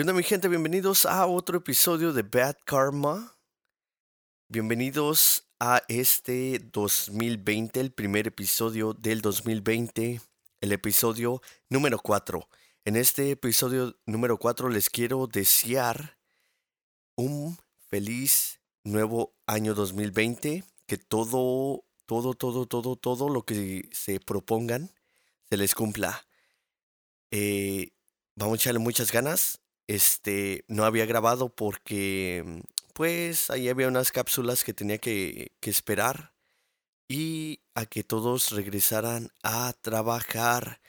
¿Qué onda mi gente? Bienvenidos a otro episodio de Bad Karma. Bienvenidos a este 2020, el primer episodio del 2020, el episodio número 4. En este episodio número 4 les quiero desear un feliz nuevo año 2020, que todo, todo, todo, todo, todo lo que se propongan se les cumpla. Eh, vamos a echarle muchas ganas este, no había grabado porque, mm, pues, ahí había unas cápsulas que tenía que, que esperar y a que todos regresaran a trabajar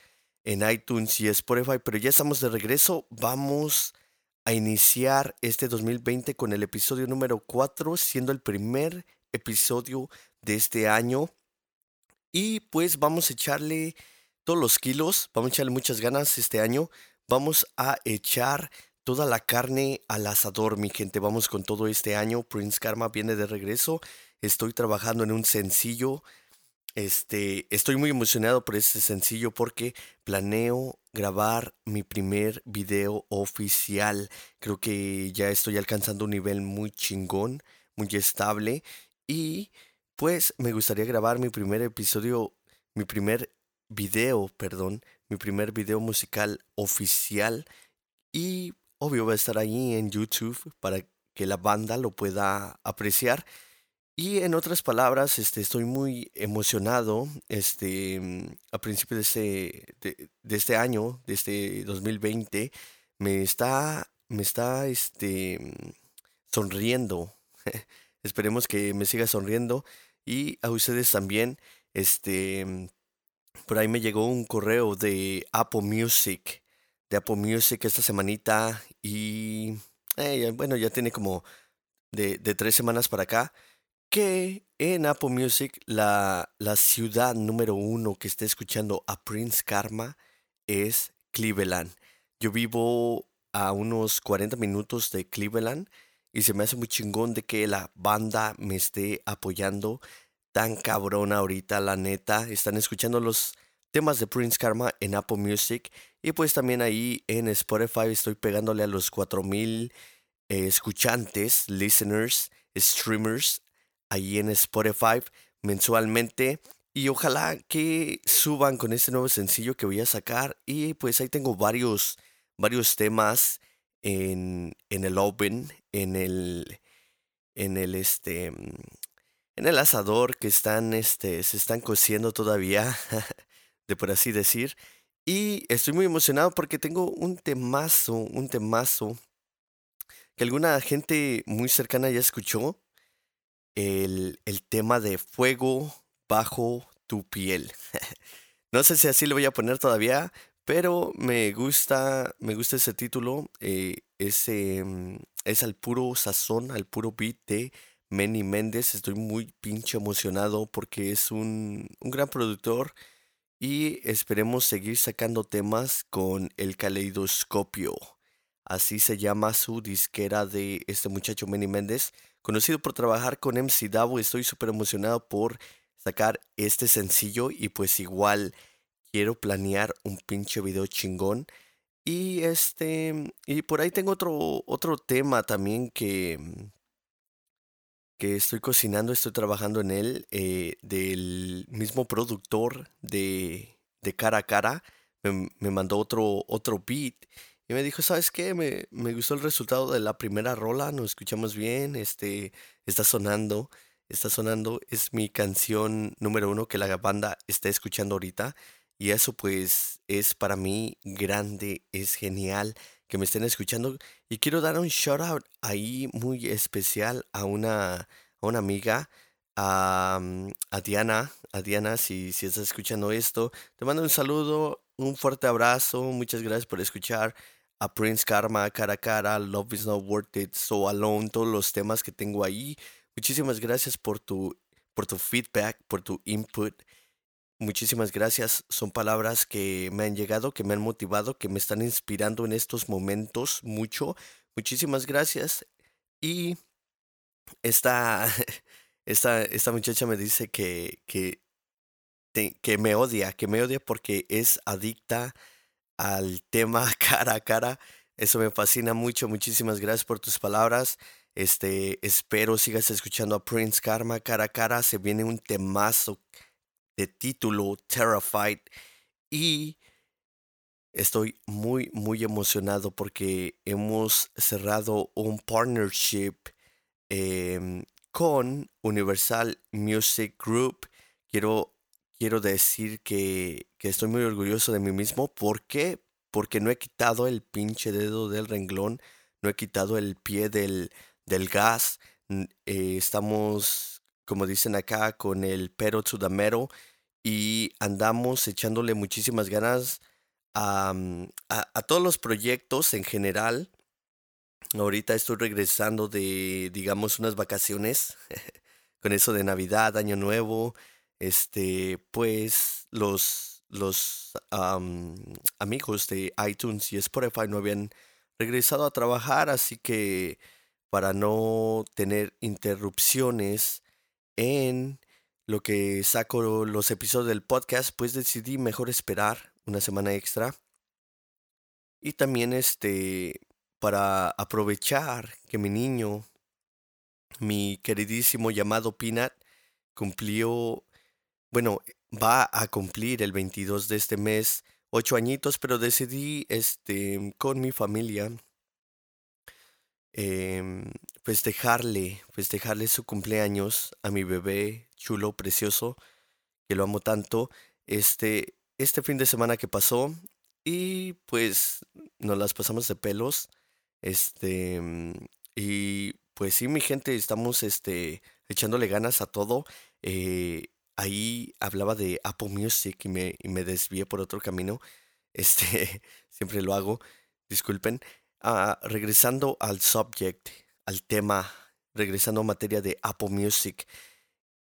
en iTunes y Spotify, pero ya estamos de regreso. Vamos a iniciar este 2020 con el episodio número 4, siendo el primer episodio de este año. Y pues vamos a echarle todos los kilos, vamos a echarle muchas ganas este año. Vamos a echar toda la carne al asador, mi gente. Vamos con todo este año. Prince Karma viene de regreso. Estoy trabajando en un sencillo. Este, estoy muy emocionado por este sencillo porque planeo grabar mi primer video oficial. Creo que ya estoy alcanzando un nivel muy chingón, muy estable y pues me gustaría grabar mi primer episodio, mi primer video, perdón, mi primer video musical oficial y obvio va a estar ahí en YouTube para que la banda lo pueda apreciar. Y en otras palabras, este, estoy muy emocionado. Este, mm, a principios de este, de, este año, de este 2020, me está, me está este, mm, sonriendo. Esperemos que me siga sonriendo. Y a ustedes también. Este, mm, por ahí me llegó un correo de Apple Music de Apple Music esta semanita y eh, bueno, ya tiene como de, tres semanas para acá que en Apple Music la, la ciudad número uno que esté escuchando a Prince Karma es Cleveland. Yo vivo a unos 40 minutos de Cleveland y se me hace muy chingón de que la banda me esté apoyando tan cabrón ahorita, la neta. Están escuchando los temas de Prince Karma en Apple Music. Y pues también ahí en Spotify estoy pegándole a los 4000 eh, escuchantes, listeners, streamers ahí en Spotify mensualmente. Y ojalá que suban con este nuevo sencillo que voy a sacar. Y pues ahí tengo varios varios temas en, en el open en el en el este en el asador que están este se están cociendo todavía por así decir. Y estoy muy emocionado porque tengo un temazo, un temazo que alguna gente muy cercana ya escuchó. El, el tema de fuego bajo tu piel. no sé si así lo voy a poner todavía, pero me gusta, me gusta ese título. Eh, ese, mm, es al puro sazón, al puro beat de Manny Méndez. Estoy muy pinche emocionado porque es un, un gran productor y esperemos seguir sacando temas con el caleidoscopio. Así se llama su disquera de este muchacho Manny Méndez, conocido por trabajar con MC Davo. Estoy súper emocionado por sacar este sencillo y pues igual quiero planear un pinche video chingón. Y este, y por ahí tengo otro, otro tema también que, que estoy cocinando, estoy trabajando en él, eh, del mismo productor de, de Cara a Cara, me, mandó otro, otro beat y me dijo, ¿sabes qué? Me, me, gustó el resultado de la primera rola, nos escuchamos bien, este, está sonando, está sonando, es mi canción número uno que la banda está escuchando ahorita y eso pues es para mí grande, es genial que me estén escuchando. Y quiero dar un shout out ahí muy especial a una, una amiga, a, mm, a Diana. A Diana, si, si estás escuchando esto, te mando un saludo, un fuerte abrazo. Muchas gracias por escuchar a Prince Karma, cara a cara, Love is not worth it, So alone, todos los temas que tengo ahí. Muchísimas gracias por tu, por tu feedback, por tu input. Muchísimas gracias. Son palabras que me han llegado, que me han motivado, que me están inspirando en estos momentos mucho. Muchísimas gracias. Y esta, esta, esta muchacha me dice que, que, que me odia, que me odia porque es adicta al tema cara a cara. Eso me fascina mucho. Muchísimas gracias por tus palabras. Este, espero sigas escuchando a Prince Karma cara a cara. Se viene un temazo de título Terrified y estoy muy muy emocionado porque hemos cerrado un partnership em, con Universal Music Group. Quiero, quiero decir que, que estoy muy orgulloso de mí mismo. ¿Por qué? Porque no he quitado el pinche dedo del renglón, no he quitado el pie del, del gas. Eh, estamos, como dicen acá, con el pero to the metal y andamos echándole muchísimas ganas a, mm, a, a todos los proyectos en general. Ahorita estoy regresando de, digamos, unas vacaciones con eso de Navidad, Año Nuevo. Este, pues los, los amigos de iTunes y Spotify no habían regresado a trabajar, así que para no tener interrupciones en lo que saco los episodios del podcast, pues decidí mejor esperar una semana extra. Y también este para aprovechar que mi niño, mi queridísimo llamado Peanut, cumplió, bueno, va a cumplir el 22 de este mes ocho añitos, pero decidí este con mi familia eh, festejarle, festejarle su cumpleaños a mi bebé chulo, precioso, que lo amo tanto, este, este fin de semana que pasó y pues nos las pasamos de pelos, este, y pues sí, mi gente, estamos este, echándole ganas a todo. Eh, ahí hablaba de Apple Music y me, y me desvié por otro camino. Este, siempre lo hago, disculpen. Ah, regresando al subject, al tema, regresando a materia de Apple Music,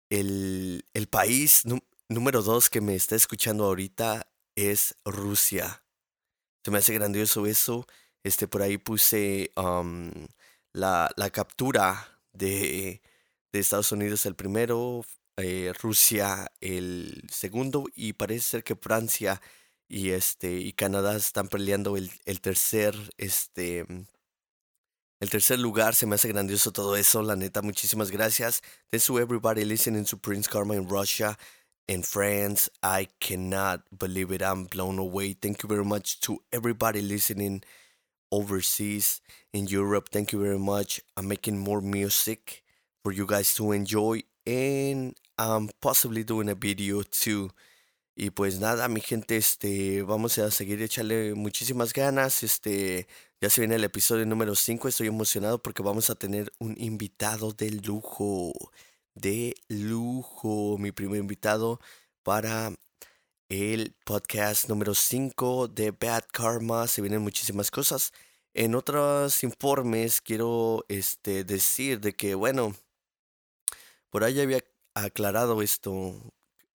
el, el país número dos que me está escuchando ahorita es Rusia. Se me hace grandioso eso. Este, por ahí puse la, la, captura de, de, Estados Unidos el primero, eh, Rusia el segundo y parece ser que Francia y este y Canadá están peleando el, el tercer este el tercer lugar se me hace grandioso todo eso la neta muchísimas gracias. Thanks to everybody listening to Prince Karma in Russia and France I cannot believe it I'm blown away. Thank you very much to everybody listening overseas in Europe thank you very much. I'm making more music for you guys to enjoy and I'm possibly doing a video too Y pues nada, mi gente, este, vamos a seguir echarle muchísimas ganas. Este, ya se viene el episodio número 5. Estoy emocionado porque vamos a tener un invitado de lujo. De lujo. Mi primer invitado para el podcast número 5 de Bad Karma. Se vienen muchísimas cosas. En otros informes quiero este, decir de que, bueno, por ahí había aclarado esto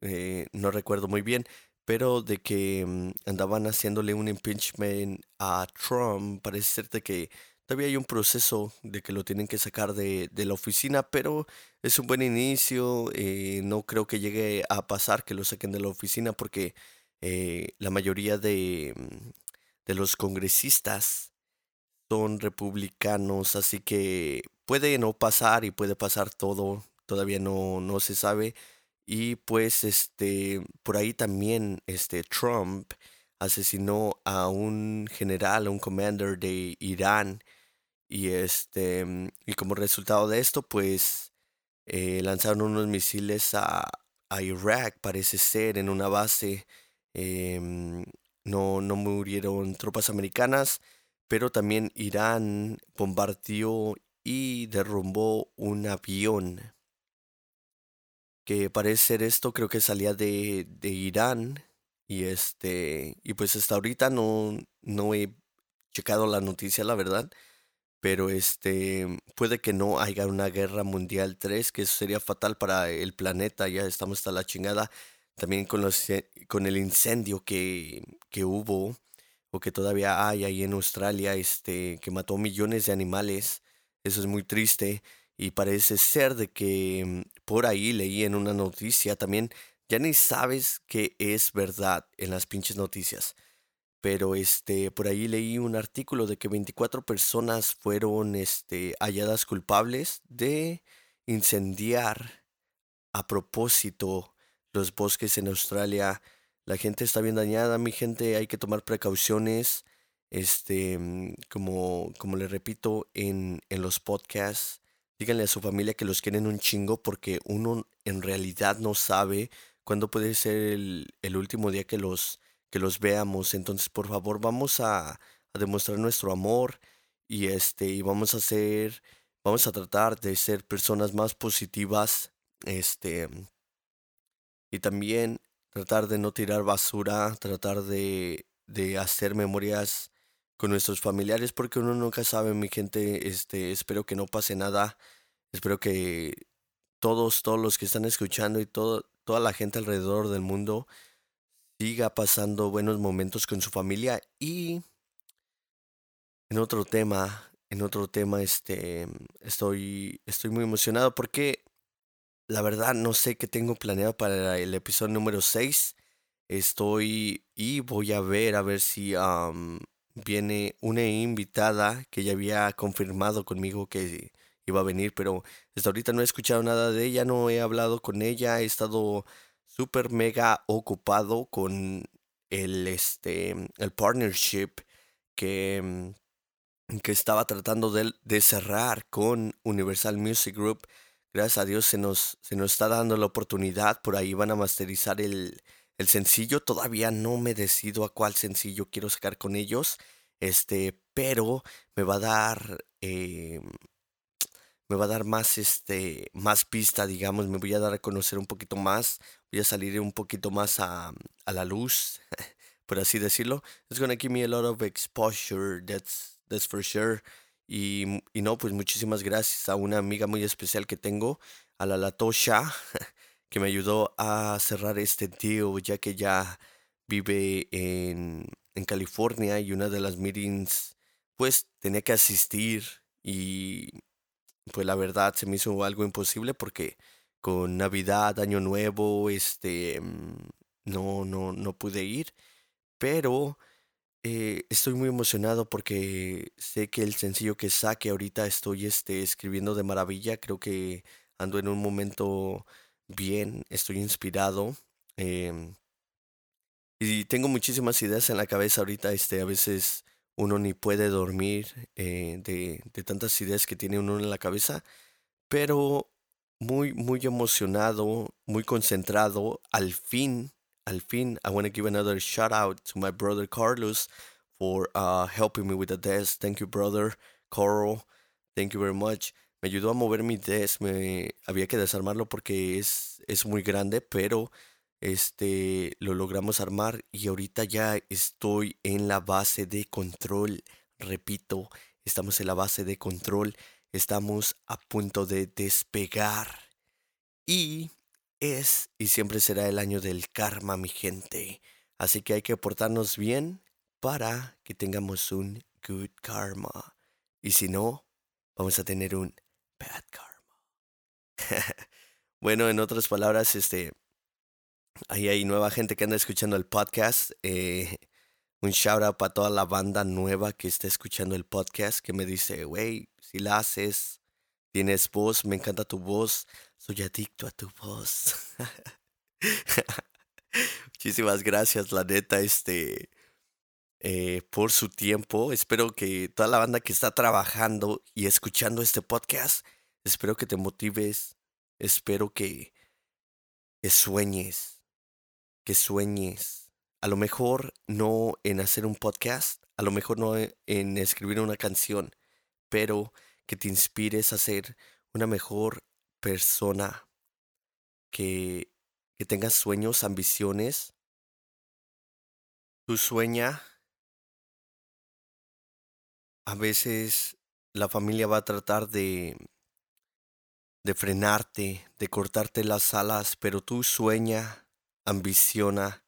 eh, no recuerdo muy bien, pero de que mm, andaban haciéndole un impeachment a Trump, parece ser de que todavía hay un proceso de que lo tienen que sacar de, de la oficina, pero es un buen inicio, eh, no creo que llegue a pasar que lo saquen de la oficina porque eh, la mayoría de, mm, de los congresistas son republicanos, así que puede no pasar y puede pasar todo, todavía no, no se sabe. Y pues este por ahí también este Trump asesinó a un general, a un commander de Irán y este y como resultado de esto pues eh, lanzaron unos misiles a, a, Irak parece ser en una base em, no, no murieron tropas americanas pero también Irán bombardeó y derrumbó un avión que parece ser esto, creo que salía de, de Irán. Y este, y pues hasta ahorita no, no he checado la noticia, la verdad. Pero este, puede que no haya una guerra mundial 3, que eso sería fatal para el planeta, ya estamos hasta la chingada. También con, los, con el incendio que, que hubo, o que todavía hay ahí en Australia, este, que mató millones de animales. Eso es muy triste. Y parece ser de que por ahí leí en una noticia también, ya ni sabes que es verdad en las pinches noticias. pero este, por ahí leí un artículo de que 24 personas fueron este, halladas culpables de incendiar a propósito los bosques en Australia. La gente está bien dañada, mi gente, hay que tomar precauciones. Este, mm, como, como le repito en, en los podcasts, díganle a su familia que los quieren un chingo porque uno en realidad no sabe cuándo puede ser el, el último día que los, que los veamos. Entonces, por favor, vamos a, a demostrar nuestro amor y este, y vamos a hacer, vamos a tratar de ser personas más positivas, este, y también tratar de no tirar basura, tratar de, de hacer memorias con nuestros familiares, porque uno nunca sabe, mi gente, este, espero que no pase nada, espero que todos, todos los que están escuchando y todo, toda la gente alrededor del mundo siga pasando buenos momentos con su familia y en otro tema, en otro tema, este, estoy, estoy muy emocionado porque la verdad no sé qué tengo planeado para el episodio número 6. Estoy y voy a ver a ver si viene una invitada que ya había confirmado conmigo que iba a venir, pero hasta ahorita no he escuchado nada de ella, no he hablado con ella, he estado súper mega ocupado con el este el partnership que, que estaba tratando de, de cerrar con Universal Music Group. Gracias a Dios se nos, se nos está dando la oportunidad. Por ahí van a masterizar el, el sencillo. Todavía no me decido a cuál sencillo quiero sacar con ellos. Este, pero me va a dar. Eh, me va a dar más este. más pista, digamos. Me voy a dar a conocer un poquito más. Voy a salir un poquito más a, a la luz. por así decirlo. It's gonna give me a lot of exposure. That's that's for sure. Y, y, no, pues muchísimas gracias a una amiga muy especial que tengo, a la Latosha, que me ayudó a cerrar este deal, ya que ya vive en, en California y una de las meetings, pues tenía que asistir y pues la verdad se me hizo algo imposible porque con Navidad, Año Nuevo, este, mm, no, no, no pude ir, pero eh, estoy muy emocionado porque sé que el sencillo que saque ahorita estoy este, escribiendo de maravilla. Creo que ando en un momento bien, estoy inspirado. Em, y tengo muchísimas ideas en la cabeza ahorita. Este, a veces uno ni puede dormir eh, de, tantas ideas que tiene uno en la cabeza. Pero muy, muy emocionado, muy concentrado. Al fin al fin, I want to give another shout out to my brother Carlos for uh, helping me with the desk. Thank you, brother. Carl, thank you very much. Me ayudó a mover mi desk. Me había que desarmarlo porque es, es muy grande, pero este lo logramos armar y ahorita ya estoy en la base de control. Repito, estamos en la base de control. Estamos a punto de despegar. Y es y siempre será el año del karma, mi gente. Así que hay que portarnos bien para que tengamos un good karma. Y si no, vamos a tener un bad karma. bueno, en otras palabras, este, ahí hay nueva gente que anda escuchando el podcast. Eh, un shout out para toda la banda nueva que está escuchando el podcast que me dice, wey, si la haces, tienes voz, me encanta tu voz soy adicto a tu voz. Muchísimas gracias, la neta, este, eh, por su tiempo. Espero que toda la banda que está trabajando y escuchando este podcast, espero que te motives, espero que, que sueñes, que sueñes. A lo mejor no en hacer un podcast, a lo mejor no en escribir una canción, pero que te inspires a ser una mejor persona que, que tengas sueños, ambiciones. Tu sueña. A veces la familia va a tratar de, de frenarte, de cortarte las alas, pero tú sueña, ambiciona.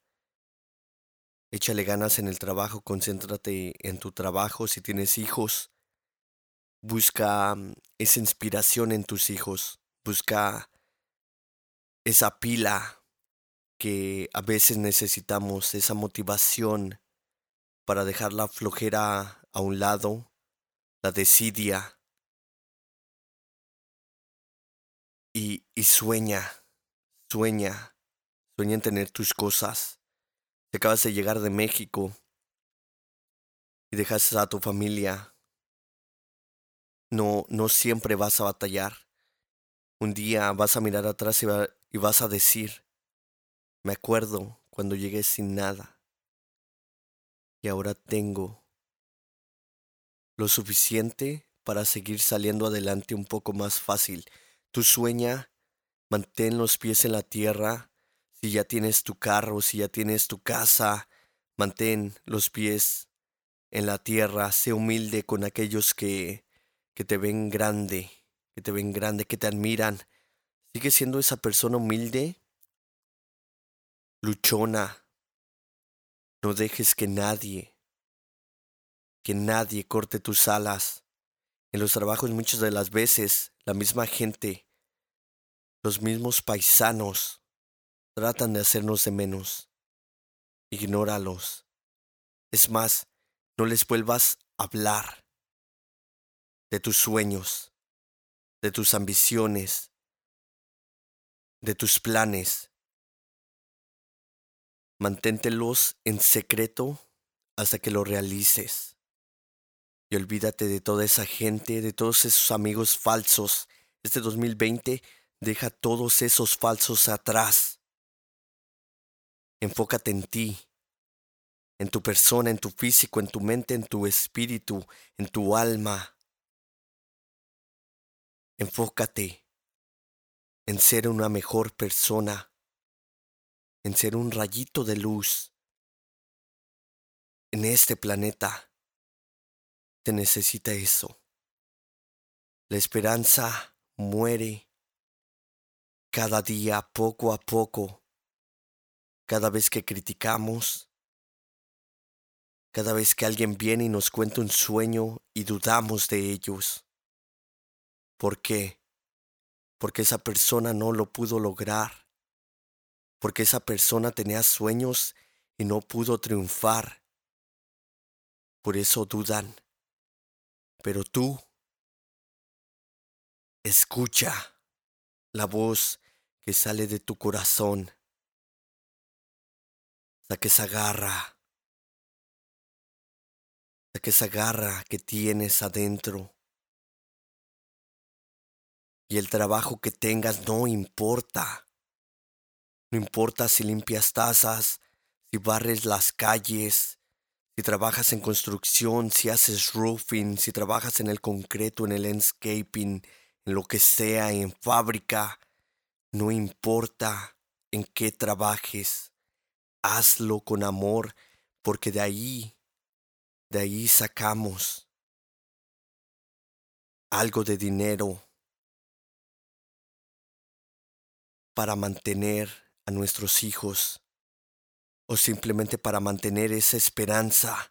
Échale ganas en el trabajo, concéntrate en tu trabajo si tienes hijos. Busca mm, esa inspiración en tus hijos. Busca esa pila que a veces necesitamos, esa motivación para dejar la flojera a un lado, la desidia. Y, y sueña, sueña, sueña en tener tus cosas. Te acabas de llegar de México y dejas a tu familia. No, no siempre vas a batallar. Un día vas a mirar atrás y, y vas a decir, me acuerdo cuando llegué sin nada y ahora tengo lo suficiente para seguir saliendo adelante un poco más fácil. Tu sueña, mantén los pies en la tierra. Si ya tienes tu carro, si ya tienes tu casa, mantén los pies en la tierra. Sé humilde con aquellos que, que te ven grande, que te ven grande, que te admiran. Sigue siendo esa persona humilde, luchona, no dejes que nadie, que nadie corte tus alas. En los trabajos muchas de las veces la misma gente, los mismos paisanos, tratan de hacernos de menos. Ignóralos. Es más, no les vuelvas a hablar de tus sueños, de tus ambiciones, de tus planes. Manténtelos en secreto hasta que lo realices. Y olvídate de toda esa gente, de todos esos amigos falsos. Este 2020 deja todos esos falsos atrás. Enfócate en ti, en tu persona, en tu físico, en tu mente, en tu espíritu, en tu alma. Enfócate en ser una mejor persona en ser un rayito de luz en este planeta. Te necesita eso. La esperanza muere cada día poco a poco, cada vez que criticamos, cada vez que alguien viene y nos cuenta un sueño y dudamos de ellos. ¿Por qué? Porque esa persona no lo pudo lograr porque esa persona tenía sueños y no pudo triunfar. Por eso dudan. Pero tú, escucha la voz que sale de tu corazón, la que se agarra, la que se agarra que tienes adentro. Y el trabajo que tengas no importa. No importa si limpias tazas, si barres las calles, si trabajas en construcción, si haces roofing, si trabajas en el concreto, en el landscaping, en lo que sea, en fábrica, no importa en qué trabajes, hazlo con amor, porque de ahí, de ahí sacamos algo de dinero para mantener a nuestros hijos o simplemente para mantener esa esperanza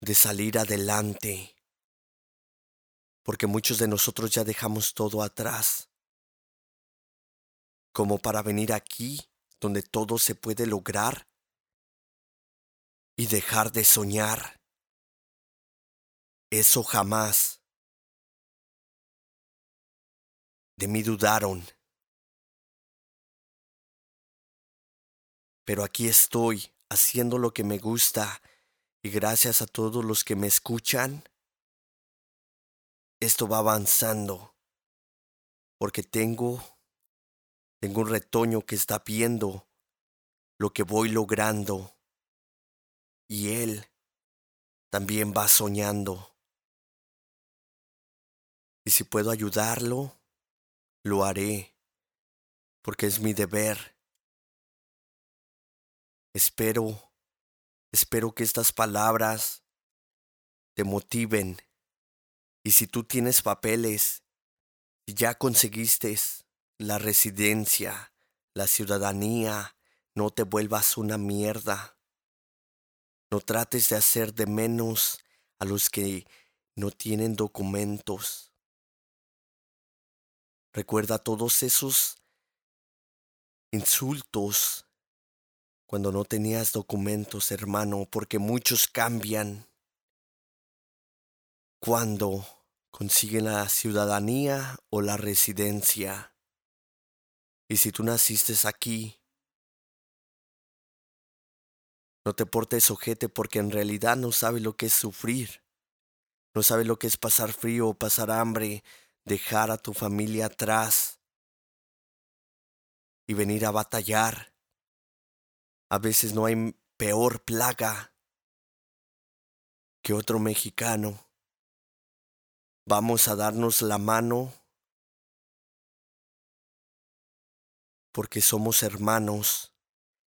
de salir adelante. Porque muchos de nosotros ya dejamos todo atrás, como para venir aquí donde todo se puede lograr y dejar de soñar. Eso jamás. De mí dudaron. Pero aquí estoy haciendo lo que me gusta y gracias a todos los que me escuchan, esto va avanzando porque tengo tengo un retoño que está viendo lo que voy logrando y él también va soñando. Y si puedo ayudarlo, lo haré, porque es mi deber Espero, espero que estas palabras te motiven. Y si tú tienes papeles, y ya conseguiste la residencia, la ciudadanía, no te vuelvas una mierda. No trates de hacer de menos a los que no tienen documentos. Recuerda todos esos insultos cuando no tenías documentos, hermano, porque muchos cambian cuando consiguen la ciudadanía o la residencia. Y si tú naciste aquí, no te portes ojete porque en realidad no sabes lo que es sufrir. No sabes lo que es pasar frío o pasar hambre, dejar a tu familia atrás y venir a batallar. A veces no hay peor plaga que otro mexicano. Vamos a darnos la mano porque somos hermanos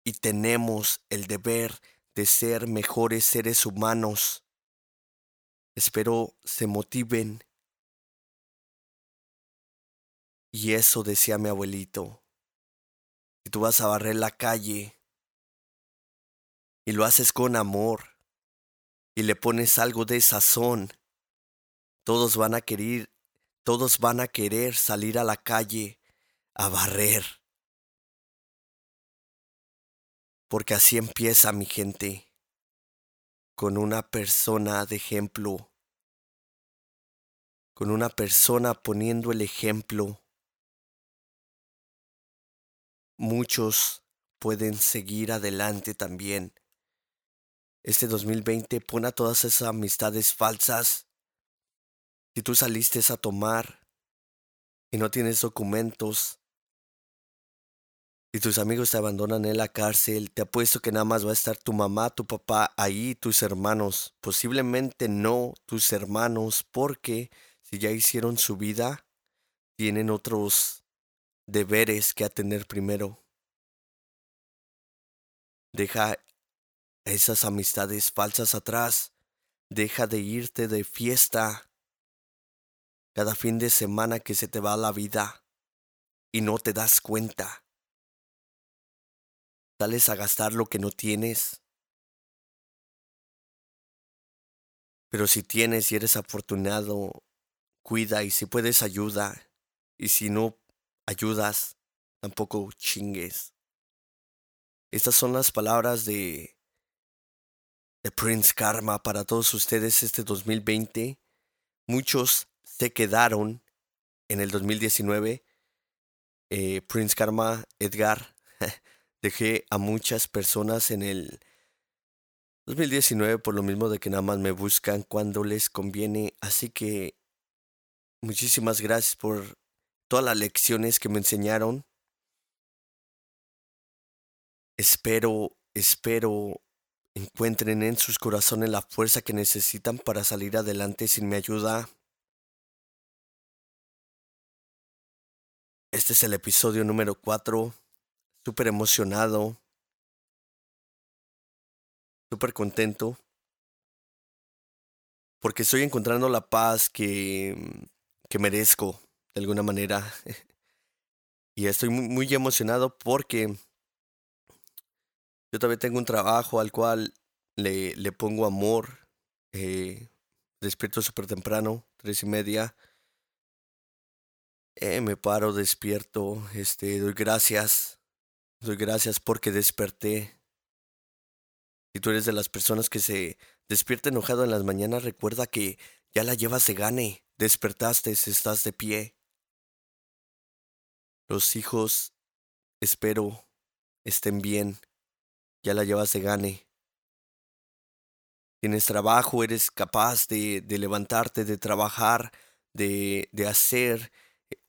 y tenemos el deber de ser mejores seres humanos. Espero se motiven. Y eso decía mi abuelito. Si tú vas a barrer la calle y lo haces con amor y le pones algo de sazón, todos van a querer, todos van a querer salir a la calle a barrer. Porque así empieza mi gente, con una persona de ejemplo, con una persona poniendo el ejemplo muchos pueden seguir adelante también. Este 2020 pon a todas esas amistades falsas. Si tú saliste a tomar y no tienes documentos, y tus amigos te abandonan en la cárcel, te apuesto que nada más va a estar tu mamá, tu papá ahí, tus hermanos. Posiblemente no tus hermanos, porque si ya hicieron su vida, tienen otros deberes que atender primero. Deja esas amistades falsas atrás. Deja de irte de fiesta cada fin de semana que se te va la vida y no te das cuenta. Sales a gastar lo que no tienes. Pero si tienes y eres afortunado, cuida y si puedes ayuda. Y si no ayudas, tampoco chingues. Estas son las palabras de, Prince Karma para todos ustedes este 2020. Muchos se quedaron en el 2019. Eh, Prince Karma, Edgar, dejé a muchas personas en el 2019 por lo mismo de que nada más me buscan cuando les conviene. Así que muchísimas gracias por todas las lecciones que me enseñaron. Espero, espero encuentren en sus corazones la fuerza que necesitan para salir adelante sin mi ayuda. Este es el episodio número 4. Súper emocionado. Súper contento. Porque estoy encontrando la paz que, que merezco de alguna manera. y estoy muy, emocionado porque yo también tengo un trabajo al cual le, le pongo amor. Eh, despierto súper temprano, tres y media. Eh, me paro, despierto, este, doy gracias. Doy gracias porque desperté. Si tú eres de las personas que se despierta enojado en las mañanas, recuerda que ya la llevas de gane. Despertaste, estás de pie. Los hijos, espero, estén bien. Ya la llevas de gane. Tienes trabajo, eres capaz de, de levantarte, de trabajar, de, de hacer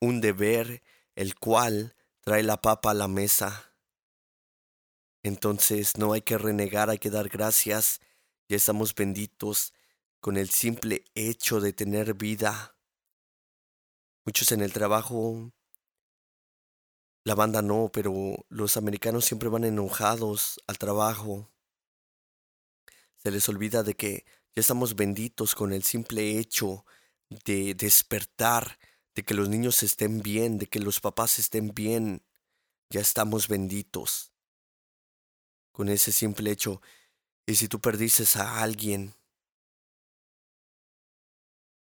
un deber, el cual trae la papa a la mesa. Entonces no hay que renegar, hay que dar gracias. Ya estamos benditos con el simple hecho de tener vida. Muchos en el trabajo la banda no, pero los americanos siempre van enojados al trabajo. Se les olvida de que ya estamos benditos con el simple hecho de despertar, de que los niños estén bien, de que los papás estén bien. Ya estamos benditos con ese simple hecho. Y si tú perdices a alguien,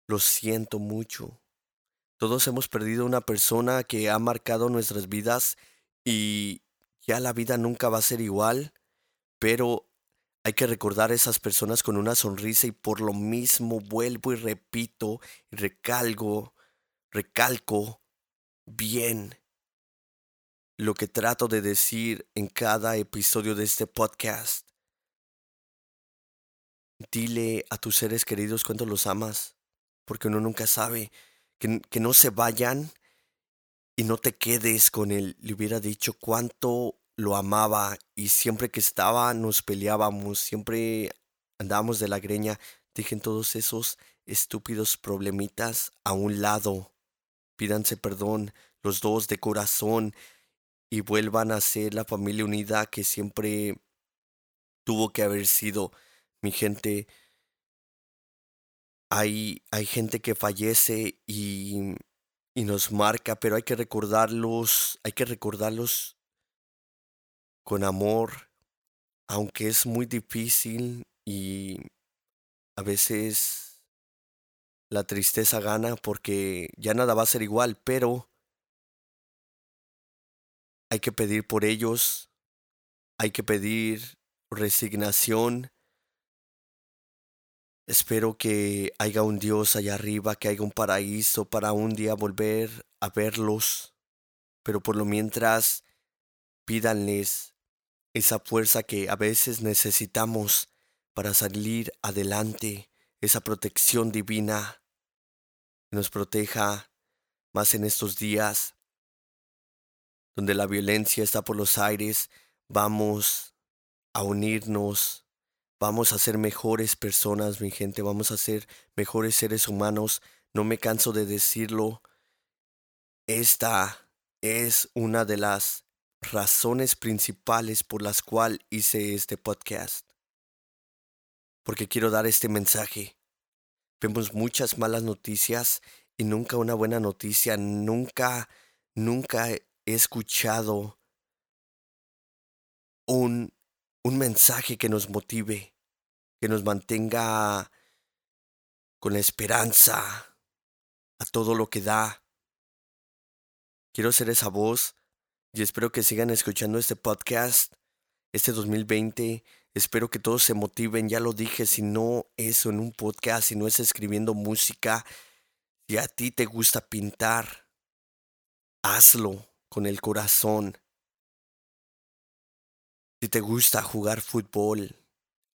lo siento mucho. Todos hemos perdido una persona que ha marcado nuestras vidas y ya la vida nunca va a ser igual. pero hay que recordar a esas personas con una sonrisa y por lo mismo vuelvo y repito y recalco, recalco bien lo que trato de decir en cada episodio de este podcast. Dile a tus seres queridos cuánto los amas, porque uno nunca sabe que, no se vayan y no te quedes con él. Le hubiera dicho cuánto lo amaba y siempre que estaba nos peleábamos, siempre andábamos de la greña. Dejen todos esos estúpidos problemitas a un lado. Pídanse perdón los dos de corazón y vuelvan a ser la familia unida que siempre tuvo que haber sido. Mi gente, hay, hay gente que fallece y, y nos marca, pero hay que recordarlos, hay que recordarlos con amor, aunque es muy difícil y a veces la tristeza gana porque ya nada va a ser igual, pero hay que pedir por ellos, hay que pedir resignación. Espero que haya un Dios allá arriba, que haya un paraíso para un día volver a verlos. Pero por lo mientras, pídanles esa fuerza que a veces necesitamos para salir adelante, esa protección divina que nos proteja más en estos días donde la violencia está por los aires, vamos a unirnos, vamos a ser mejores personas, mi gente, vamos a ser mejores seres humanos. No me canso de decirlo. Esta es una de las razones principales por las cuales hice este podcast. Porque quiero dar este mensaje. Vemos muchas malas noticias y nunca una buena noticia, nunca, nunca he escuchado un, un mensaje que nos motive, que nos mantenga con la esperanza a todo lo que da. Quiero ser esa voz y espero que sigan escuchando este podcast este 2020. Espero que todos se motiven, ya lo dije, si no es en un podcast, si no es escribiendo música, si a ti te gusta pintar, hazlo con el corazón. Si te gusta jugar fútbol,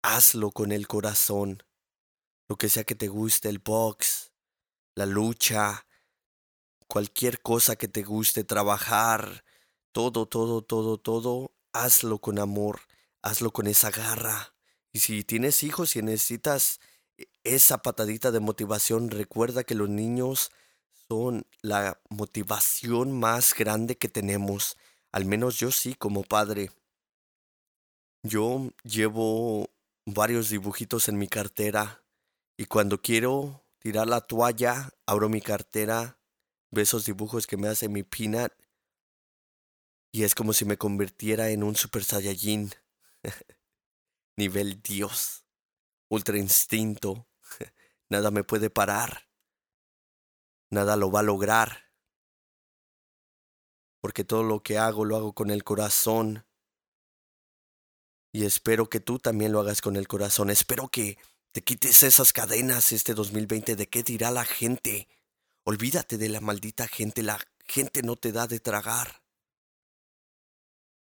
hazlo con el corazón. Lo que sea que te guste, el box, la lucha, cualquier cosa que te guste, trabajar, todo, todo, todo, todo, hazlo con amor, hazlo con esa garra. Y si tienes hijos y necesitas esa patadita de motivación, recuerda que los niños son la motivación más grande que tenemos. Al menos yo sí como padre. Yo llevo varios dibujitos en mi cartera y cuando quiero tirar la toalla, abro mi cartera, veo esos dibujos que me hace mi peanut y es como si me convirtiera en un super saiyajin. Nivel Dios. Ultra instinto. Nada me puede parar nada lo va a lograr. Porque todo lo que hago lo hago con el corazón. Y espero que tú también lo hagas con el corazón. Espero que te quites esas cadenas este 2020 de qué dirá la gente. Olvídate de la maldita gente. La gente no te da de tragar.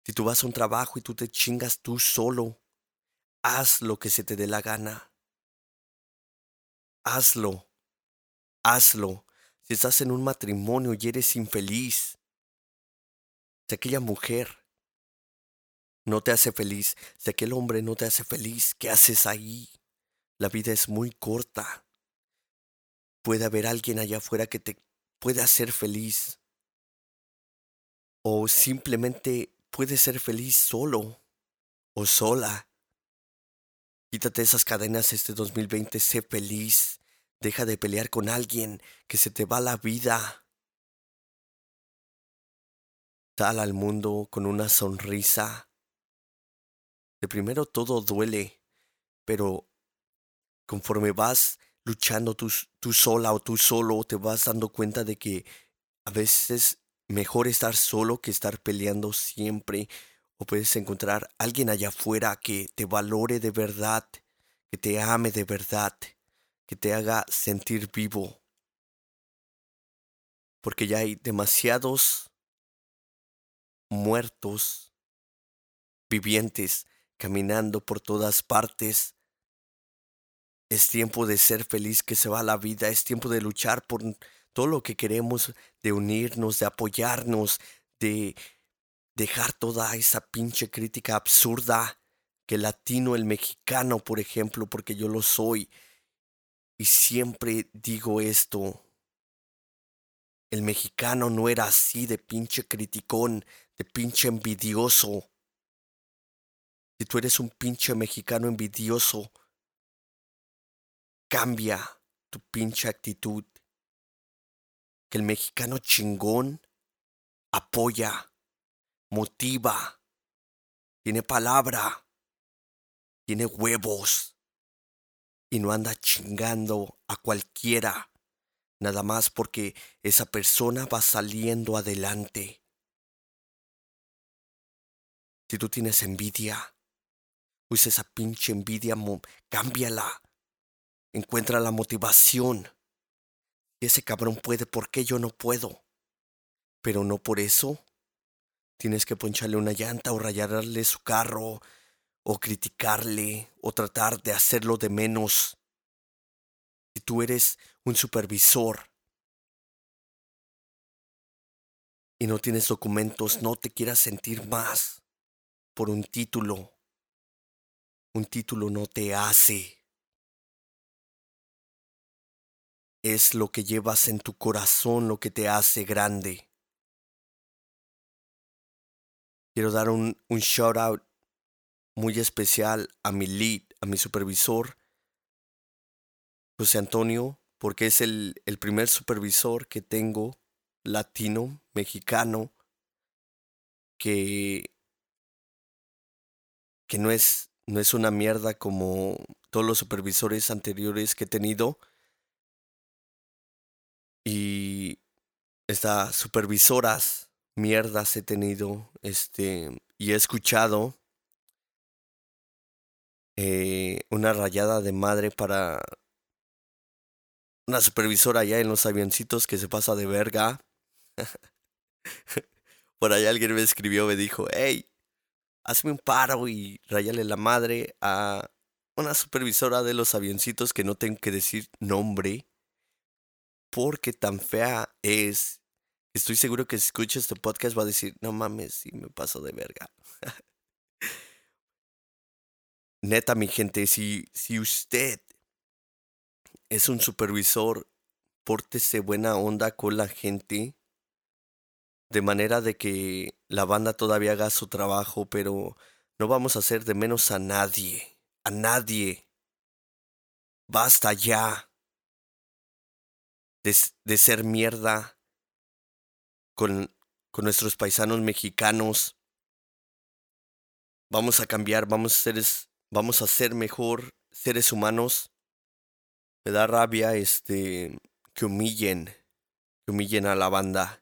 Si tú vas a un trabajo y tú te chingas tú solo, haz lo que se te dé la gana. Hazlo. Hazlo. Si estás en un matrimonio y eres infeliz, si aquella mujer no te hace feliz, si aquel hombre no te hace feliz, ¿qué haces ahí? La vida es muy corta. Puede haber alguien allá afuera que te pueda hacer feliz. O simplemente puedes ser feliz solo o sola. Quítate esas cadenas este 2020, sé feliz. Deja de pelear con alguien que se te va la vida. Sal al mundo con una sonrisa. De primero todo duele, pero conforme vas luchando tú, sola o tú solo, te vas dando cuenta de que a veces mejor estar solo que estar peleando siempre o puedes encontrar alguien allá afuera que te valore de verdad, que te ame de verdad, que te haga sentir vivo. Porque ya hay demasiados muertos vivientes caminando por todas partes. Es tiempo de ser feliz que se va la vida, es tiempo de luchar por todo lo que queremos, de unirnos, de apoyarnos, de dejar toda esa pinche crítica absurda que latino, el mexicano, por ejemplo, porque yo lo soy. Y siempre digo esto. El mexicano no era así de pinche criticón, de pinche envidioso. Si tú eres un pinche mexicano envidioso, cambia tu pinche actitud. Que el mexicano chingón apoya, motiva, tiene palabra, tiene huevos y no anda chingando a cualquiera, nada más porque esa persona va saliendo adelante. Si tú tienes envidia, pues esa pinche envidia, cámbiala. Encuentra la motivación. Si ese cabrón puede, ¿por qué yo no puedo? Pero no por eso tienes que poncharle una llanta o rayarle su carro o criticarle o tratar de hacerlo de menos. Si tú eres un supervisor y no tienes documentos, no te quieras sentir más por un título. Un título no te hace. Es lo que llevas en tu corazón lo que te hace grande. Quiero dar un, un shout out muy especial a mi lead, a mi supervisor, José Antonio, porque es el, el primer supervisor que tengo latino, mexicano, que, que no, es, no es una mierda como todos los supervisores anteriores que he tenido. Y estas supervisoras mierdas he tenido, este, y he escuchado eh, una rayada de madre para una supervisora allá en los avioncitos que se pasa de verga. Por ahí alguien me escribió, me dijo, hey, hazme un paro y rayale la madre a una supervisora de los avioncitos que no tengo que decir nombre porque tan fea es Estoy seguro que si escucha este podcast va a decir, no mames, sí me paso de verga. Neta, mi gente, si, si usted es un supervisor, pórtese buena onda con la gente, de manera de que la banda todavía haga su trabajo, pero no vamos a hacer de menos a nadie, a nadie. Basta ya de, de ser mierda con, con nuestros paisanos mexicanos. Vamos a cambiar, vamos a ser, vamos a ser mejor seres humanos. Me da rabia este que humillen, que humillen a la banda.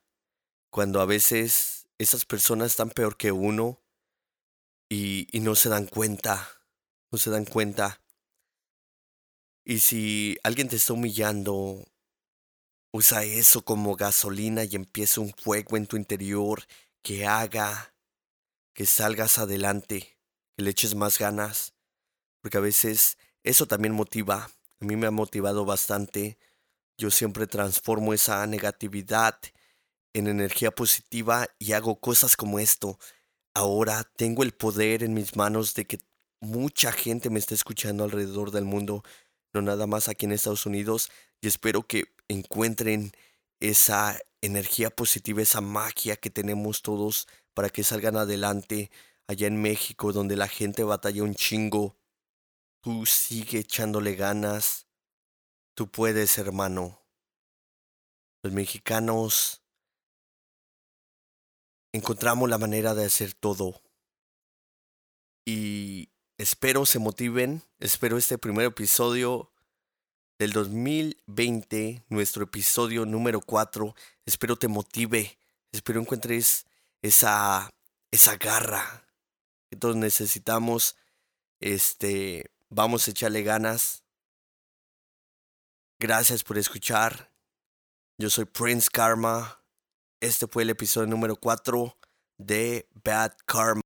Cuando a veces esas personas están peor que uno y, no se dan cuenta. No se dan cuenta. Y si alguien te está humillando Usa eso como gasolina y empieza un fuego en tu interior que haga que salgas adelante, que le eches más ganas, porque a veces eso también motiva. A mí me ha motivado bastante. Yo siempre transformo esa negatividad en energía positiva y hago cosas como esto. Ahora tengo el poder en mis manos de que mucha gente me esté escuchando alrededor del mundo, no nada más aquí en Estados Unidos, y espero que encuentren esa energía positiva, esa magia que tenemos todos para que salgan adelante allá en México, donde la gente batalla un chingo. Tú sigue echándole ganas. Tú puedes, hermano. Los mexicanos encontramos la manera de hacer todo. Y espero se motiven. Espero este primer episodio del 2020, nuestro episodio número 4. Espero te motive, espero encuentres esa, esa garra, que todos necesitamos. Este, vamos a echarle ganas. Gracias por escuchar. Yo soy Prince Karma. Este fue el episodio número 4 de Bad Karma.